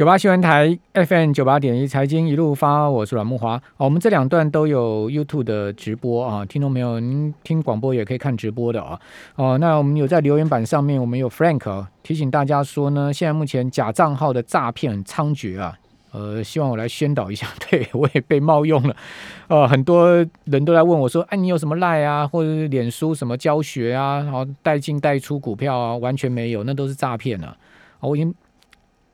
九八新闻台 FM 九八点一财经一路发，我是阮木华。哦，我们这两段都有 YouTube 的直播啊，听众朋友，您听广播也可以看直播的啊。哦，那我们有在留言板上面，我们有 Frank 提醒大家说呢，现在目前假账号的诈骗很猖獗啊。呃，希望我来宣导一下，对我也被冒用了。呃，很多人都在问我说，哎，你有什么赖啊，或者是脸书什么教学啊，然后带进带出股票啊，完全没有，那都是诈骗啊。我已经。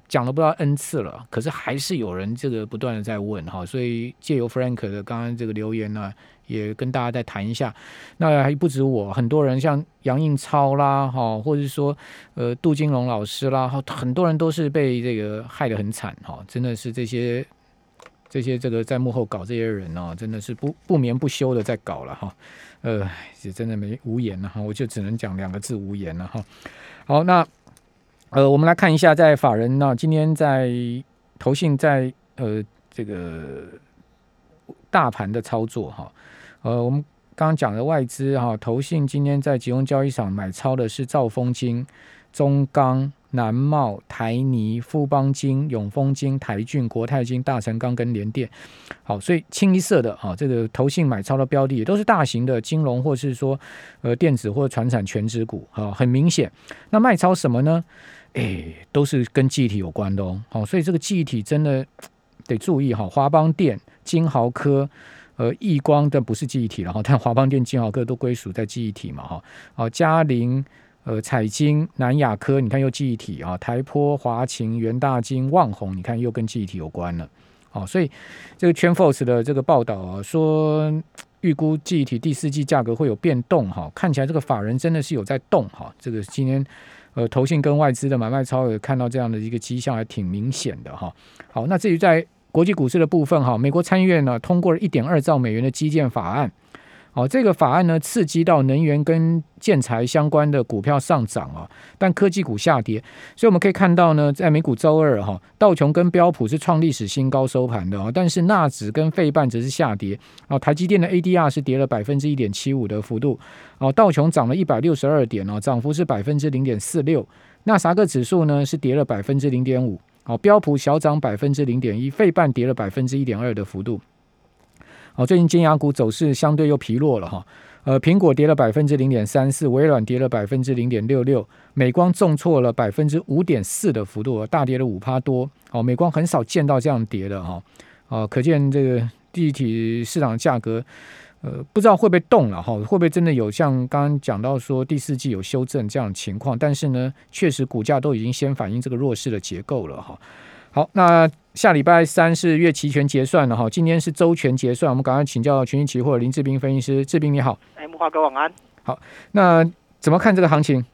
讲了不知道 n 次了，可是还是有人这个不断的在问哈，所以借由 Frank 的刚刚这个留言呢，也跟大家再谈一下。那还不止我，很多人像杨应超啦哈，或者是说呃杜金龙老师啦，哈，很多人都是被这个害得很惨哈，真的是这些这些这个在幕后搞这些人哦，真的是不不眠不休的在搞了哈，呃，也真的没无言了哈，我就只能讲两个字无言了哈。好，那。呃，我们来看一下，在法人呢，今天在投信在呃这个大盘的操作哈，呃，我们刚刚讲的外资哈，投信今天在集中交易场买超的是兆丰金、中钢。南茂、台泥、富邦金、永丰金、台骏、国泰金、大成钢跟联电，好，所以清一色的啊，这个投信买超的标的也都是大型的金融或是说呃电子或者传产全值股啊，很明显。那卖超什么呢？哎，都是跟记忆体有关的哦。好，所以这个记忆体真的 得注意哈。华邦电、金豪科、呃易光的不是记忆体，然 后但华邦电、金豪科都归属在记忆体嘛哈。好，嘉陵。呃，彩晶、南亚科，你看又记忆体啊，台坡、华勤、元大金、旺宏，你看又跟记忆体有关了，好，所以这个圈 force 的这个报道啊，说预估记忆体第四季价格会有变动哈，看起来这个法人真的是有在动哈，这个今天呃投信跟外资的买卖超有看到这样的一个迹象，还挺明显的哈。好，那至于在国际股市的部分哈，美国参议院呢通过了一点二兆美元的基建法案。哦，这个法案呢，刺激到能源跟建材相关的股票上涨啊，但科技股下跌。所以我们可以看到呢，在美股周二哈，道琼跟标普是创历史新高收盘的啊，但是纳指跟费半则是下跌啊。台积电的 ADR 是跌了百分之一点七五的幅度啊，道琼涨了一百六十二点哦，涨幅是百分之零点四六。纳萨克指数呢是跌了百分之零点五，哦，标普小涨百分之零点一，费半跌了百分之一点二的幅度。哦，最近金牙股走势相对又疲弱了哈。呃，苹果跌了百分之零点三四，微软跌了百分之零点六六，美光重挫了百分之五点四的幅度，大跌了五趴多。哦，美光很少见到这样跌的哈。哦，可见这个地体市场价格，呃，不知道会不会动了哈？会不会真的有像刚刚讲到说第四季有修正这样的情况？但是呢，确实股价都已经先反映这个弱势的结构了哈。好，那下礼拜三是月期权结算了哈，今天是周权结算，我们赶快请教群益期货林志斌分析师，志斌你好，哎，木华哥晚安。好，那怎么看这个行情？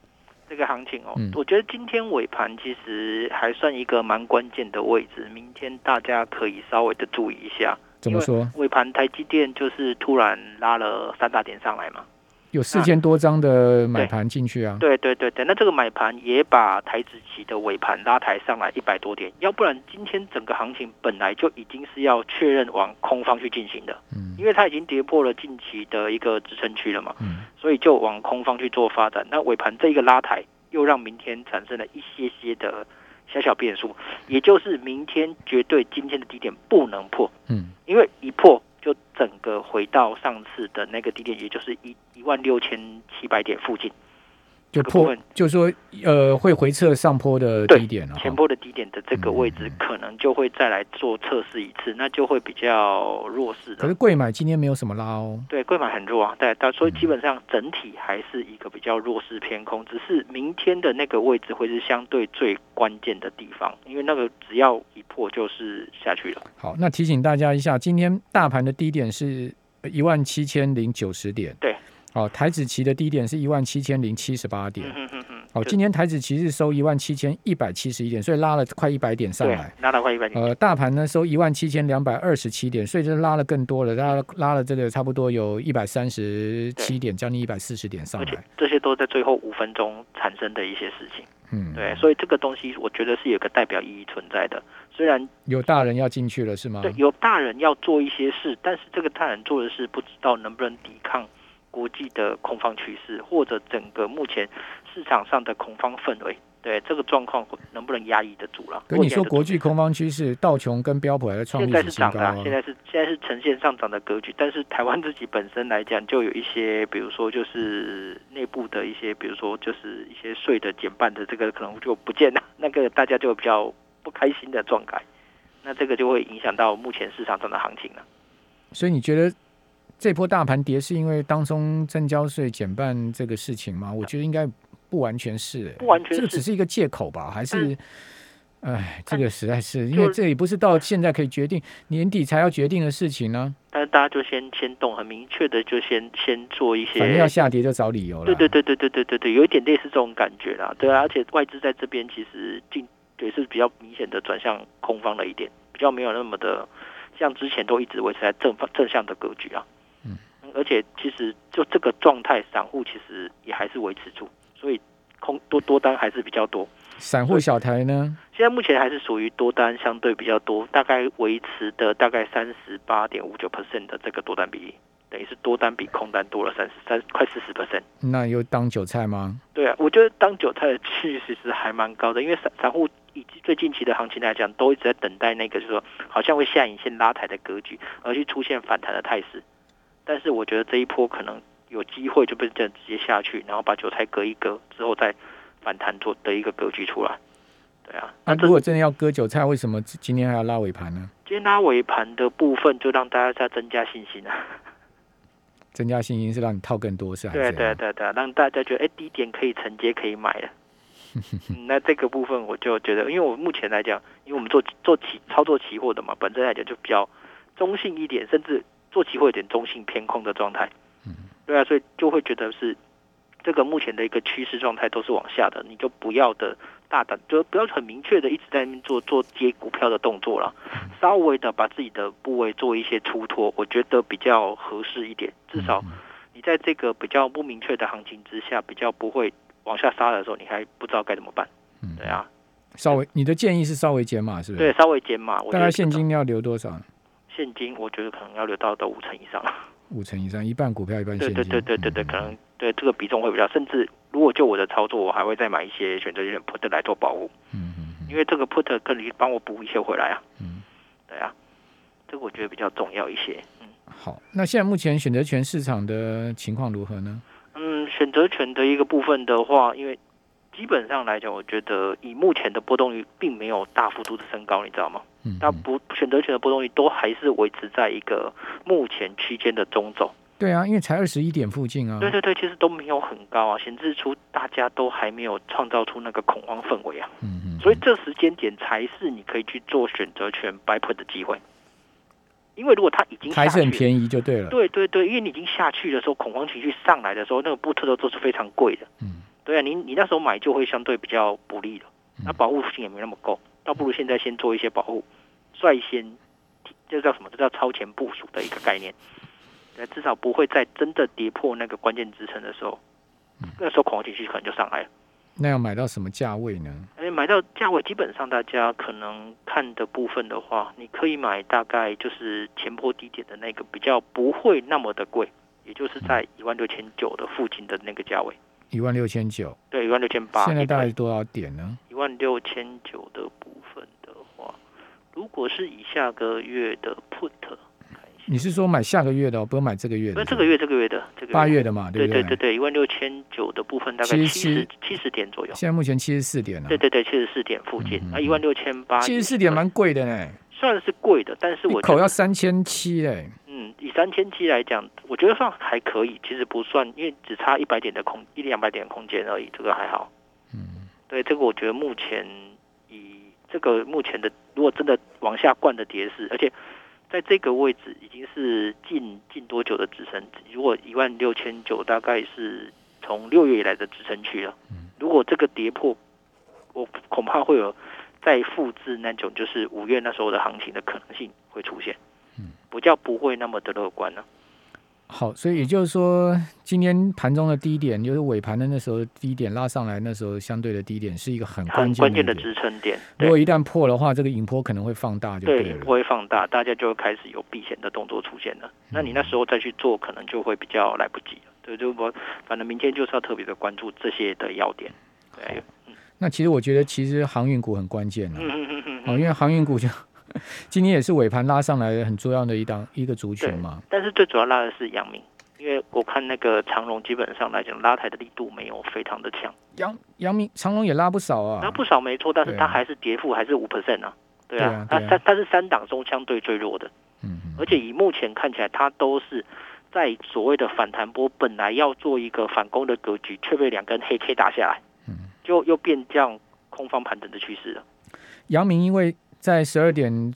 这个行情哦，我觉得今天尾盘其实还算一个蛮关键的位置，明天大家可以稍微的注意一下。怎么说？尾盘台积电就是突然拉了三大点上来嘛。有四千多张的买盘进去啊！对对对对，那这个买盘也把台子期的尾盘拉抬上来一百多点，要不然今天整个行情本来就已经是要确认往空方去进行的，嗯，因为它已经跌破了近期的一个支撑区了嘛，嗯，所以就往空方去做发展。那尾盘这一个拉抬，又让明天产生了一些些的小小变数，也就是明天绝对今天的低点不能破，嗯，因为一破。就整个回到上次的那个低点，也就是一一万六千七百点附近。就破，就说呃，会回撤上坡的低点了。前坡的低点的这个位置，可能就会再来做测试一次，那就会比较弱势的。可是贵买今天没有什么拉哦。对，贵买很弱啊，对，所以基本上整体还是一个比较弱势偏空。只是明天的那个位置会是相对最关键的地方，因为那个只要一破就是下去了。好，那提醒大家一下，今天大盘的低点是一万七千零九十点。对。哦，台子期的低点是一万七千零七十八点。嗯哦，今天台子期是收一万七千一百七十一点，所以拉了快一百点上来。拉了快一百点。呃，大盘呢收一万七千两百二十七点，所以就拉了更多了，拉拉了这个差不多有一百三十七点，将近一百四十点上来。这些都在最后五分钟产生的一些事情。嗯，对，所以这个东西我觉得是有个代表意义存在的。虽然有大人要进去了，是吗？对，有大人要做一些事，但是这个大人做的事不知道能不能抵抗。国际的空方趋势，或者整个目前市场上的恐慌氛围，对这个状况能不能压抑得住了？跟你说，国际空方趋势，道琼跟标普还在创历史新高啊！现在是现在是呈现上涨的格局，但是台湾自己本身来讲，就有一些，比如说就是内部的一些，比如说就是一些税的减半的这个可能就不见了，那个大家就比较不开心的状态，那这个就会影响到目前市场上的行情了。所以你觉得这波大盘跌是因为当中增交税减半这个事情吗？我觉得应该。不完全是，不完全，这个只是一个借口吧？还是，哎，这个实在是，因为这也不是到现在可以决定，年底才要决定的事情呢。但是大家就先先动，很明确的就先先做一些，反正要下跌就找理由了。对对对对对对对对，有一点类似这种感觉啦。对啊，而且外资在这边其实进也是比较明显的转向空方了一点，比较没有那么的像之前都一直维持在正方正向的格局啊。嗯，而且其实就这个状态，散户其实也还是维持住。所以空多多单还是比较多，散户小台呢？现在目前还是属于多单相对比较多，大概维持的大概三十八点五九 percent 的这个多单比例，等于是多单比空单多了三十三快四十 percent。那又当韭菜吗？对啊，我觉得当韭菜的趋势是还蛮高的，因为散散户以及最近期的行情来讲，都一直在等待那个，就是说好像会下影线拉抬的格局，而去出现反弹的态势。但是我觉得这一波可能。有机会就被这样直接下去，然后把韭菜割一割之后再反弹做的一个格局出来。对啊，那如果真的要割韭菜，为什么今天还要拉尾盘呢？今天拉尾盘的部分就让大家再增加信心啊。增加信心是让你套更多是吧？对对对对，让大家觉得哎低点可以承接可以买了。那这个部分我就觉得，因为我目前来讲，因为我们做做期操作期货的嘛，本身来讲就比较中性一点，甚至做期货有点中性偏空的状态。对啊，所以就会觉得是这个目前的一个趋势状态都是往下的，你就不要的大胆，就不要很明确的一直在那边做做接股票的动作了，稍微的把自己的部位做一些出脱，我觉得比较合适一点。至少你在这个比较不明确的行情之下，比较不会往下杀的时候，你还不知道该怎么办。对啊，稍微你的建议是稍微减码，是不是？对，稍微减码。大概现金要留多少？现金我觉得可能要留到到五成以上。五成以上，一半股票，一半现金。对对对对对对，可能对这个比重会比较，甚至如果就我的操作，我还会再买一些选择性 put 来做保护。嗯嗯。因为这个 put 可以帮我补一些回来啊。嗯。对啊，这个我觉得比较重要一些。嗯。好，那现在目前选择权市场的情况如何呢？嗯，选择权的一个部分的话，因为基本上来讲，我觉得以目前的波动率并没有大幅度的升高，你知道吗？嗯，那不选择权的波动率都还是维持在一个目前区间的中轴。对啊，因为才二十一点附近啊。对对对，其实都没有很高啊，显示出大家都还没有创造出那个恐慌氛围啊。嗯嗯。所以这时间点才是你可以去做选择权 buy put 的机会。因为如果它已经还是很便宜就对了。对对对，因为你已经下去的时候，恐慌情绪上来的时候，那个布特都都是非常贵的。嗯。对啊，你你那时候买就会相对比较不利了，那保护性也没那么够，倒不如现在先做一些保护。率先，这叫什么？这叫超前部署的一个概念。对，至少不会在真的跌破那个关键支撑的时候，那时候恐慌情绪可能就上来了。那要买到什么价位呢？哎，买到价位，基本上大家可能看的部分的话，你可以买大概就是前波低点的那个，比较不会那么的贵，也就是在一万六千九的附近的那个价位。一万六千九。对，一万六千八。现在大概多少点呢？一万六千九的部分的话。如果是以下个月的 put，你是说买下个月的，哦不用买这个月的？那这个月这个月的这个八月的嘛，对对对对，一万六千九的部分大概七十七十点左右。现在目前七十四点了。对对对，七十四点附近啊，一万六千八。七十四点蛮贵的呢，算是贵的，但是我口要三千七嘞。三千七来讲，我觉得算还可以，其实不算，因为只差一百点的空一两百点的空间而已，这个还好。嗯，对，这个我觉得目前以。这个目前的，如果真的往下灌的跌势，而且在这个位置已经是近近多久的支撑？如果一万六千九，大概是从六月以来的支撑区了。嗯如果这个跌破，我恐怕会有再复制那种就是五月那时候的行情的可能性会出现。嗯，不叫不会那么的乐观呢。好，所以也就是说，今天盘中的低点，就是尾盘的那时候低点拉上来，那时候相对的低点是一个很关键关键的支撑点。如果一旦破的话，这个引波可能会放大，就对了。会放大，大家就会开始有避险的动作出现了。那你那时候再去做，可能就会比较来不及了。对，就我反正明天就是要特别的关注这些的要点。对。那其实我觉得，其实航运股很关键了。嗯嗯嗯嗯哦，因为航运股就今天也是尾盘拉上来很重要的一档一个族群嘛。但是最主要拉的是阳明，因为我看那个长荣基本上来讲拉抬的力度没有非常的强，阳阳明长隆也拉不少啊。拉不少没错，但是它还是跌幅还是五 percent 啊，对对啊啊，它它它是三档中相对最弱的，嗯嗯而且以目前看起来它都是。在所谓的反弹波，本来要做一个反攻的格局，却被两根黑 K 打下来，嗯就又变这样空方盘整的趋势了。阳明因为在十二点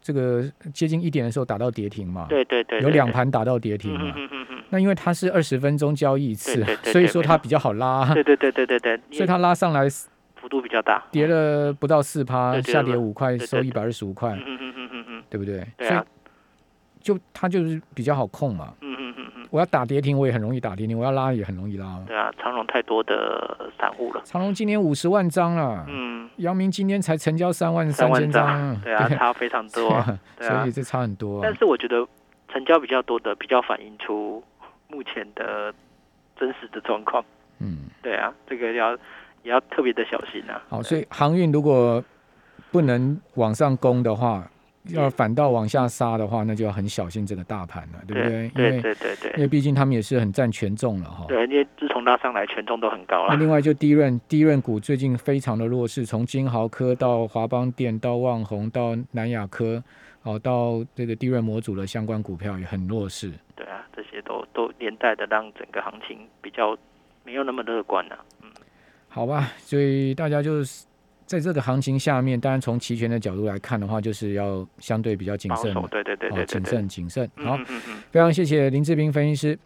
这个接近一点的时候打到跌停嘛，对对对，有两盘打到跌停嗯嘛。嗯嗯嗯。那因为它是二十分钟交易一次对对，对所以说它比较好拉，对对对对对对，所以它拉上来幅度比较大，跌了不到四趴，下跌五块，收一百二十五块嗯，嗯嗯嗯嗯嗯，对不对？对啊，所以就它就是比较好控嘛。我要打跌停，我也很容易打跌停；我要拉也很容易拉。对啊，长隆太多的散户了，长隆今年五十万张了，嗯，阳明今天才成交三万三千张，对啊，差非常多，对啊。所以，这差很多啊。但是我觉得成交比较多的，比较反映出目前的真实的状况，嗯，对啊，这个要也要特别的小心啊。好，所以航运如果不能往上攻的话，要反倒往下杀的话，那就要很小心这个大盘了，对不对？对对对对因为毕竟他们也是很占权重了哈。对，因为自从拉上来，权重都很高了。那另外就低润低润股最近非常的弱势，从金豪科到华邦电到旺宏到南亚科，哦，到这个低润模组的相关股票也很弱势。对啊，这些都都连带的让整个行情比较没有那么乐观了、嗯好吧，所以大家就是在这个行情下面，当然从期权的角度来看的话，就是要相对比较谨慎，保守，对对对哦，对。谨慎谨慎。好。非常谢谢林志斌分析师。